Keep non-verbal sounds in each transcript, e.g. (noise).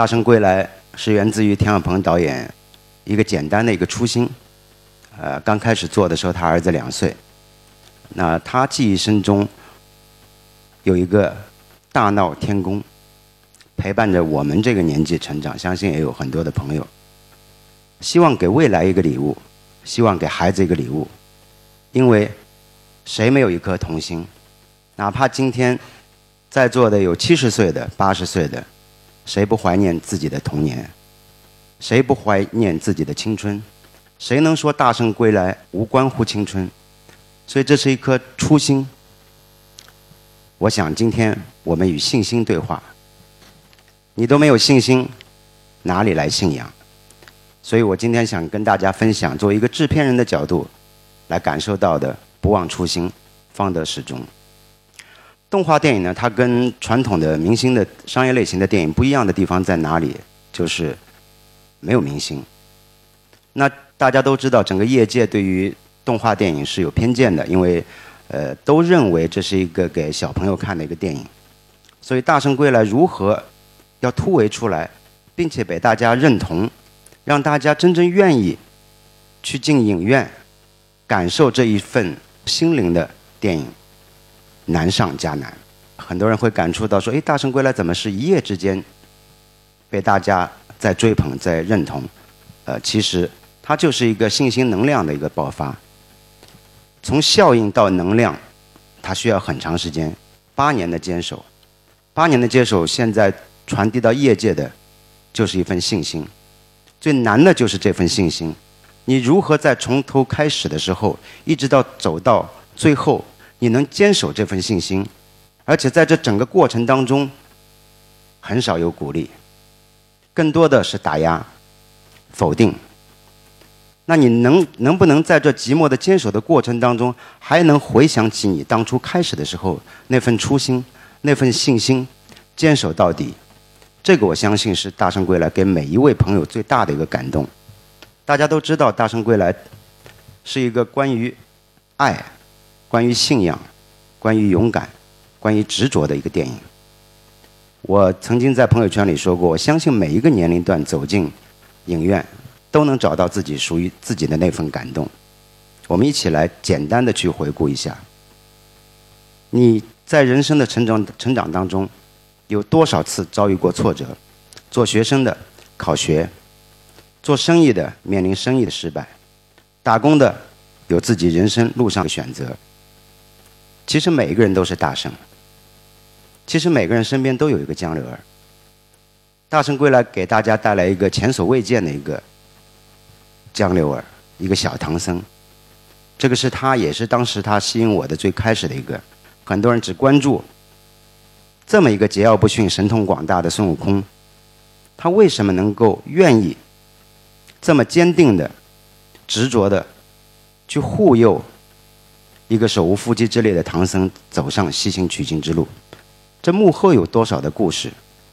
大圣归来》是源自于田小鹏导演一个简单的一个初心。呃，刚开始做的时候，他儿子两岁，那他记忆深中有一个大闹天宫，陪伴着我们这个年纪成长，相信也有很多的朋友。希望给未来一个礼物，希望给孩子一个礼物，因为谁没有一颗童心？哪怕今天在座的有七十岁的、八十岁的，谁不怀念自己的童年？谁不怀念自己的青春？谁能说大圣归来无关乎青春？所以这是一颗初心。我想今天我们与信心对话。你都没有信心，哪里来信仰？所以我今天想跟大家分享，作为一个制片人的角度来感受到的“不忘初心，方得始终”。动画电影呢，它跟传统的明星的商业类型的电影不一样的地方在哪里？就是没有明星。那大家都知道，整个业界对于动画电影是有偏见的，因为呃都认为这是一个给小朋友看的一个电影。所以《大圣归来》如何要突围出来，并且被大家认同？让大家真正愿意去进影院感受这一份心灵的电影，难上加难。很多人会感触到说：“哎，大圣归来怎么是一夜之间被大家在追捧、在认同？”呃，其实它就是一个信心能量的一个爆发。从效应到能量，它需要很长时间，八年的坚守，八年的坚守，现在传递到业界的就是一份信心。最难的就是这份信心，你如何在从头开始的时候，一直到走到最后，你能坚守这份信心，而且在这整个过程当中，很少有鼓励，更多的是打压、否定。那你能能不能在这寂寞的坚守的过程当中，还能回想起你当初开始的时候那份初心、那份信心，坚守到底？这个我相信是《大圣归来》给每一位朋友最大的一个感动。大家都知道，《大圣归来》是一个关于爱、关于信仰、关于勇敢、关于执着的一个电影。我曾经在朋友圈里说过，我相信每一个年龄段走进影院，都能找到自己属于自己的那份感动。我们一起来简单的去回顾一下，你在人生的成长成长当中。有多少次遭遇过挫折？做学生的考学，做生意的面临生意的失败，打工的有自己人生路上的选择。其实每一个人都是大圣。其实每个人身边都有一个江流儿。大圣归来给大家带来一个前所未见的一个江流儿，一个小唐僧。这个是他，也是当时他吸引我的最开始的一个。很多人只关注。这么一个桀骜不驯、神通广大的孙悟空，他为什么能够愿意这么坚定的、执着的去护佑一个手无缚鸡之力的唐僧走上西行取经之路？这幕后有多少的故事？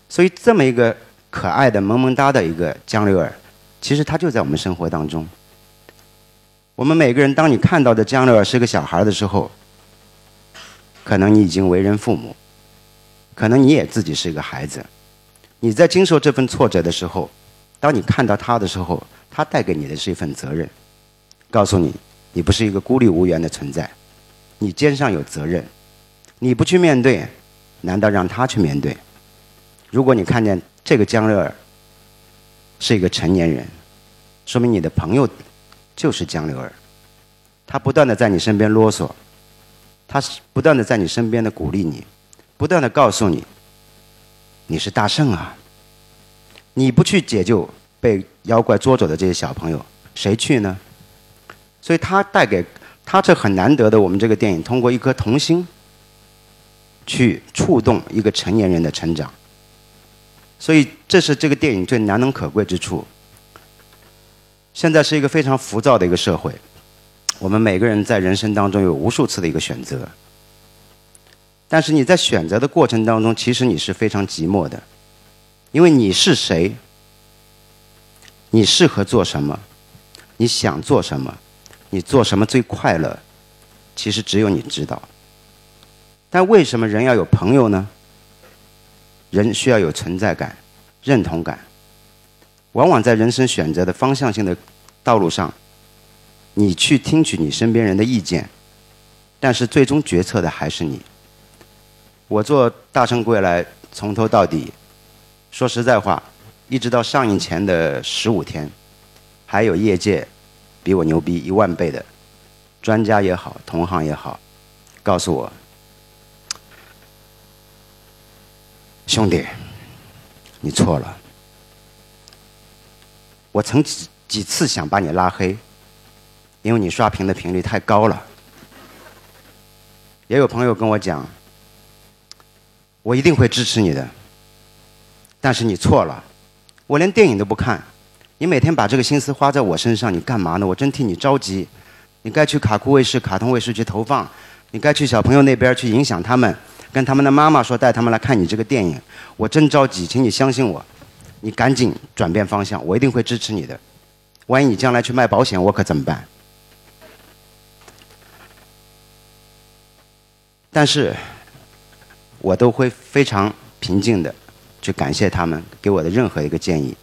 所以，这么一个可爱的、萌萌哒的一个江流儿，其实他就在我们生活当中。我们每个人，当你看到的江流儿是个小孩的时候，可能你已经为人父母。可能你也自己是一个孩子，你在经受这份挫折的时候，当你看到他的时候，他带给你的是一份责任，告诉你，你不是一个孤立无援的存在，你肩上有责任，你不去面对，难道让他去面对？如果你看见这个江乐儿是一个成年人，说明你的朋友就是江流儿，他不断的在你身边啰嗦，他是不断的在你身边的鼓励你。不断的告诉你，你是大圣啊！你不去解救被妖怪捉走的这些小朋友，谁去呢？所以他带给他这很难得的，我们这个电影通过一颗童心，去触动一个成年人的成长。所以这是这个电影最难能可贵之处。现在是一个非常浮躁的一个社会，我们每个人在人生当中有无数次的一个选择。但是你在选择的过程当中，其实你是非常寂寞的，因为你是谁，你适合做什么，你想做什么，你做什么最快乐，其实只有你知道。但为什么人要有朋友呢？人需要有存在感，认同感。往往在人生选择的方向性的道路上，你去听取你身边人的意见，但是最终决策的还是你。我做《大圣归来》从头到底，说实在话，一直到上映前的十五天，还有业界比我牛逼一万倍的专家也好，同行也好，告诉我，兄弟，你错了。我曾几几次想把你拉黑，因为你刷屏的频率太高了。也有朋友跟我讲，我一定会支持你的，但是你错了，我连电影都不看，你每天把这个心思花在我身上，你干嘛呢？我真替你着急。你该去卡酷卫视、卡通卫视去投放，你该去小朋友那边去影响他们，跟他们的妈妈说带他们来看你这个电影。我真着急，请你相信我。你赶紧转变方向，我一定会支持你的。万一你将来去卖保险，我可怎么办？但是，我都会非常平静的去感谢他们给我的任何一个建议，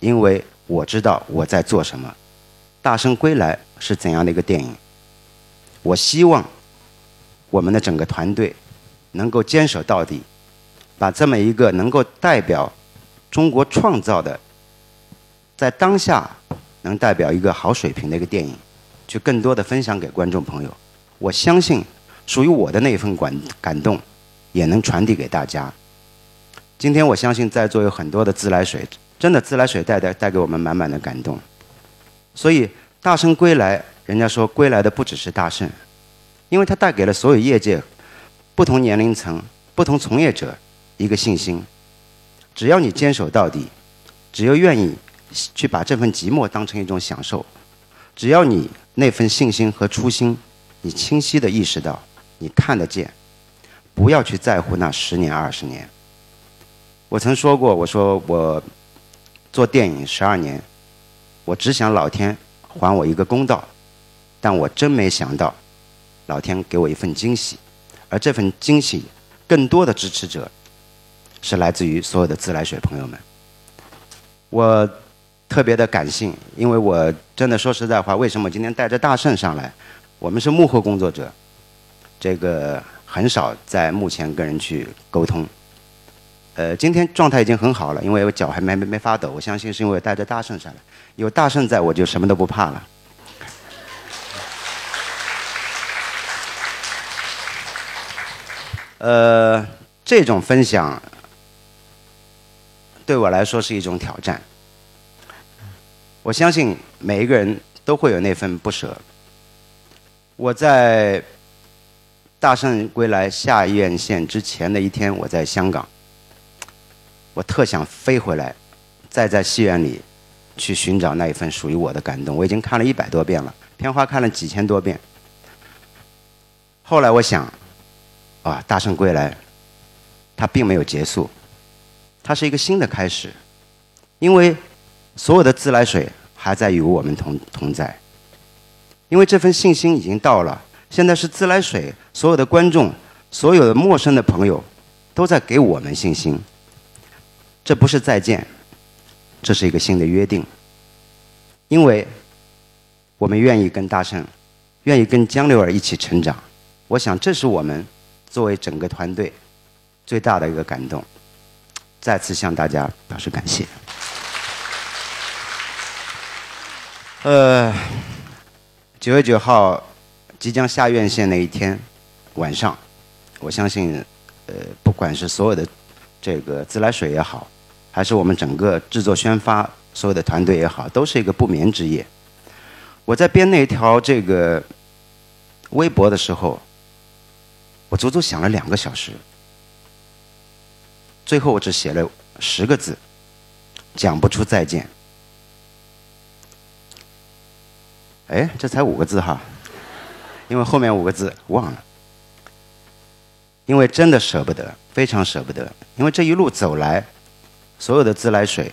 因为我知道我在做什么。《大圣归来》是怎样的一个电影？我希望我们的整个团队能够坚守到底，把这么一个能够代表。中国创造的，在当下能代表一个好水平的一个电影，去更多的分享给观众朋友。我相信，属于我的那份感感动，也能传递给大家。今天我相信在座有很多的自来水，真的自来水带带带给我们满满的感动。所以大圣归来，人家说归来的不只是大圣，因为他带给了所有业界不同年龄层、不同从业者一个信心。只要你坚守到底，只要愿意去把这份寂寞当成一种享受，只要你那份信心和初心，你清晰的意识到，你看得见，不要去在乎那十年二十年。我曾说过，我说我做电影十二年，我只想老天还我一个公道，但我真没想到，老天给我一份惊喜，而这份惊喜，更多的支持者。是来自于所有的自来水朋友们，我特别的感性，因为我真的说实在话，为什么今天带着大圣上来？我们是幕后工作者，这个很少在幕前跟人去沟通。呃，今天状态已经很好了，因为我脚还没没没发抖，我相信是因为带着大圣上来，有大圣在我就什么都不怕了。呃，这种分享。对我来说是一种挑战。我相信每一个人都会有那份不舍。我在《大圣归来》下院线之前的一天，我在香港，我特想飞回来，再在戏院里去寻找那一份属于我的感动。我已经看了一百多遍了，片花看了几千多遍。后来我想，啊，《大圣归来》它并没有结束。它是一个新的开始，因为所有的自来水还在与我们同同在，因为这份信心已经到了。现在是自来水，所有的观众，所有的陌生的朋友，都在给我们信心。这不是再见，这是一个新的约定，因为我们愿意跟大圣，愿意跟江流儿一起成长。我想，这是我们作为整个团队最大的一个感动。再次向大家表示感谢。呃，九月九号即将下院线那一天晚上，我相信，呃，不管是所有的这个自来水也好，还是我们整个制作宣发所有的团队也好，都是一个不眠之夜。我在编那条这个微博的时候，我足足想了两个小时。最后我只写了十个字，讲不出再见。哎，这才五个字哈，因为后面五个字忘了。因为真的舍不得，非常舍不得。因为这一路走来，所有的自来水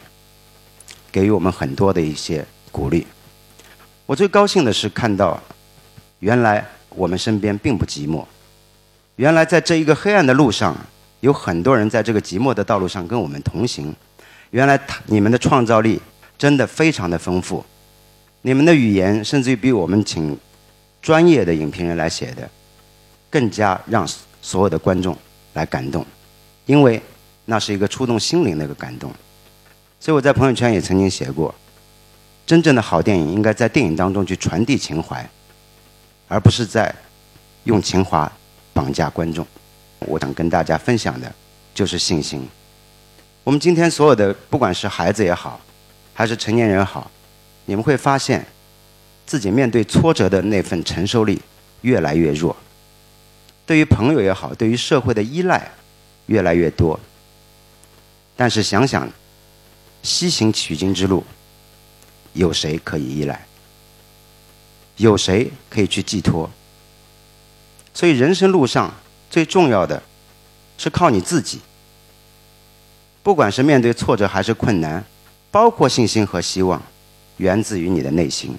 给予我们很多的一些鼓励。我最高兴的是看到，原来我们身边并不寂寞，原来在这一个黑暗的路上。有很多人在这个寂寞的道路上跟我们同行，原来他你们的创造力真的非常的丰富，你们的语言甚至于比我们请专业的影评人来写的更加让所有的观众来感动，因为那是一个触动心灵的一个感动。所以我在朋友圈也曾经写过，真正的好电影应该在电影当中去传递情怀，而不是在用情怀绑架观众。我想跟大家分享的就是信心。我们今天所有的，不管是孩子也好，还是成年人好，你们会发现，自己面对挫折的那份承受力越来越弱。对于朋友也好，对于社会的依赖越来越多。但是想想，西行取经之路，有谁可以依赖？有谁可以去寄托？所以人生路上最重要的，是靠你自己。不管是面对挫折还是困难，包括信心和希望，源自于你的内心。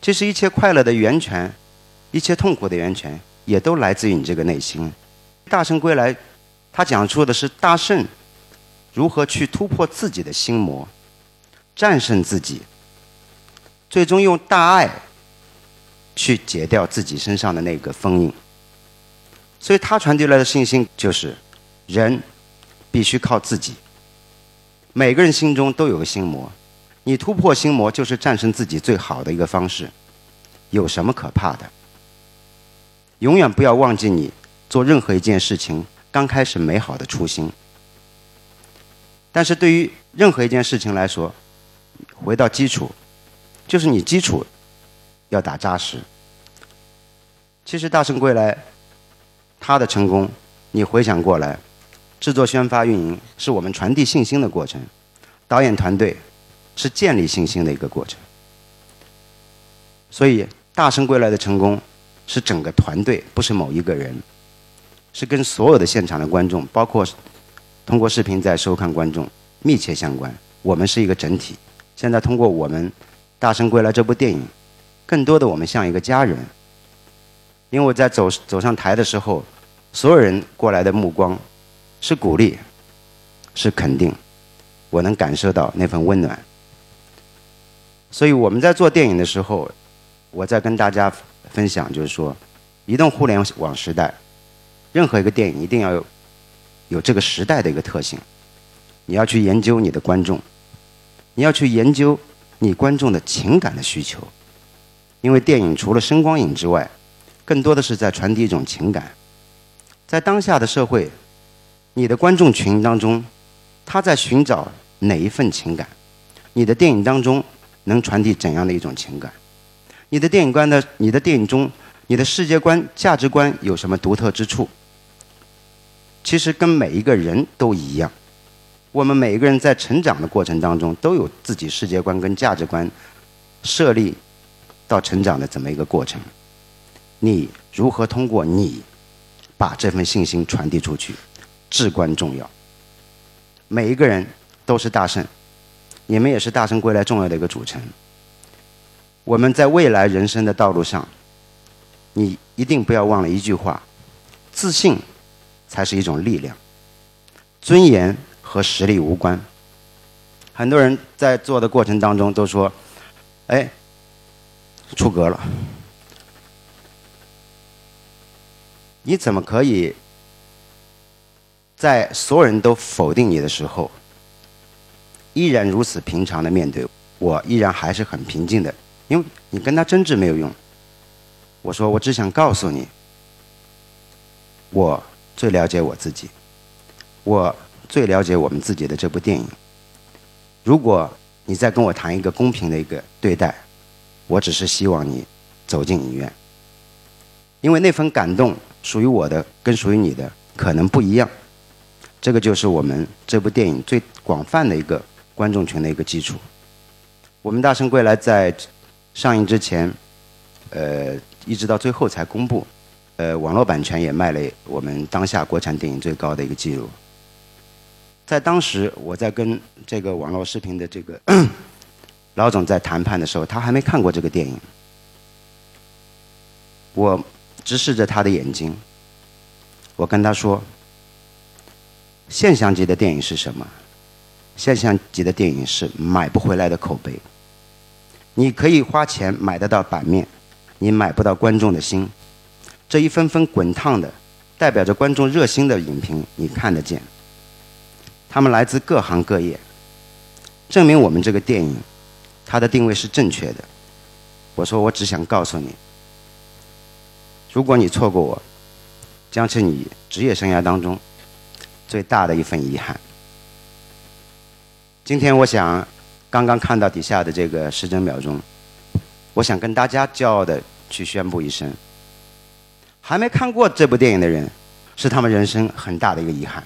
这是一切快乐的源泉，一切痛苦的源泉，也都来自于你这个内心。大圣归来，他讲述的是大圣如何去突破自己的心魔，战胜自己，最终用大爱去解掉自己身上的那个封印。所以他传递来的信心就是人。必须靠自己。每个人心中都有个心魔，你突破心魔就是战胜自己最好的一个方式。有什么可怕的？永远不要忘记你做任何一件事情刚开始美好的初心。但是对于任何一件事情来说，回到基础，就是你基础要打扎实。其实《大圣归来》他的成功，你回想过来。制作、宣发、运营是我们传递信心的过程，导演团队是建立信心的一个过程。所以，《大圣归来》的成功是整个团队，不是某一个人，是跟所有的现场的观众，包括通过视频在收看观众密切相关。我们是一个整体。现在通过我们《大圣归来》这部电影，更多的我们像一个家人。因为我在走走上台的时候，所有人过来的目光。是鼓励，是肯定，我能感受到那份温暖。所以我们在做电影的时候，我在跟大家分享，就是说，移动互联网时代，任何一个电影一定要有有这个时代的一个特性。你要去研究你的观众，你要去研究你观众的情感的需求，因为电影除了声光影之外，更多的是在传递一种情感，在当下的社会。你的观众群当中，他在寻找哪一份情感？你的电影当中能传递怎样的一种情感？你的电影观的，你的电影中，你的世界观、价值观有什么独特之处？其实跟每一个人都一样，我们每一个人在成长的过程当中都有自己世界观跟价值观设立到成长的这么一个过程。你如何通过你把这份信心传递出去？至关重要。每一个人都是大圣，你们也是大圣归来重要的一个组成。我们在未来人生的道路上，你一定不要忘了一句话：自信才是一种力量，尊严和实力无关。很多人在做的过程当中都说：“哎，出格了，你怎么可以？”在所有人都否定你的时候，依然如此平常的面对我，依然还是很平静的，因为你跟他争执没有用。我说，我只想告诉你，我最了解我自己，我最了解我们自己的这部电影。如果你再跟我谈一个公平的一个对待，我只是希望你走进影院，因为那份感动属于我的，跟属于你的可能不一样。这个就是我们这部电影最广泛的一个观众群的一个基础。我们《大圣归来》在上映之前，呃，一直到最后才公布，呃，网络版权也卖了我们当下国产电影最高的一个记录。在当时，我在跟这个网络视频的这个 (clears throat) 老总在谈判的时候，他还没看过这个电影。我直视着他的眼睛，我跟他说。现象级的电影是什么？现象级的电影是买不回来的口碑。你可以花钱买得到版面，你买不到观众的心。这一分分滚烫的，代表着观众热心的影评，你看得见。他们来自各行各业，证明我们这个电影，它的定位是正确的。我说，我只想告诉你，如果你错过我，将是你职业生涯当中最大的一份遗憾。今天，我想刚刚看到底下的这个时针秒钟，我想跟大家骄傲的去宣布一声：还没看过这部电影的人，是他们人生很大的一个遗憾。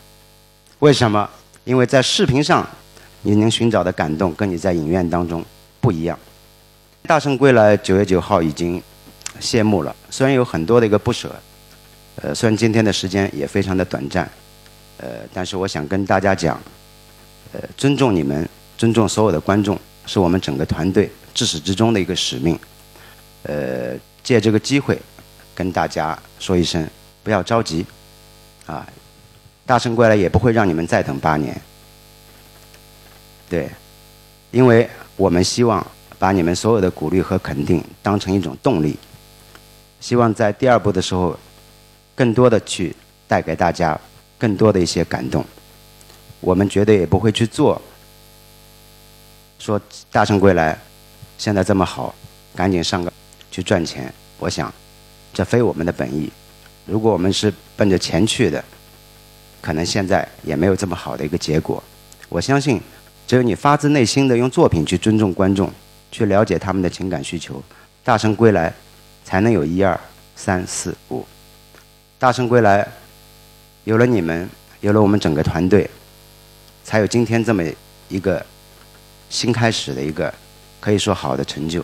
为什么？因为在视频上，你能寻找的感动跟你在影院当中不一样。《大圣归来》九月九号已经谢幕了，虽然有很多的一个不舍，呃，虽然今天的时间也非常的短暂，呃，但是我想跟大家讲，呃，尊重你们，尊重所有的观众，是我们整个团队至始至终的一个使命。呃，借这个机会跟大家说一声，不要着急，啊。大圣归来也不会让你们再等八年，对，因为我们希望把你们所有的鼓励和肯定当成一种动力，希望在第二部的时候，更多的去带给大家更多的一些感动。我们绝对也不会去做，说大圣归来现在这么好，赶紧上个去赚钱。我想，这非我们的本意。如果我们是奔着钱去的。可能现在也没有这么好的一个结果。我相信，只有你发自内心的用作品去尊重观众，去了解他们的情感需求，《大圣归来》才能有一二三四五。《大圣归来》有了你们，有了我们整个团队，才有今天这么一个新开始的一个可以说好的成就。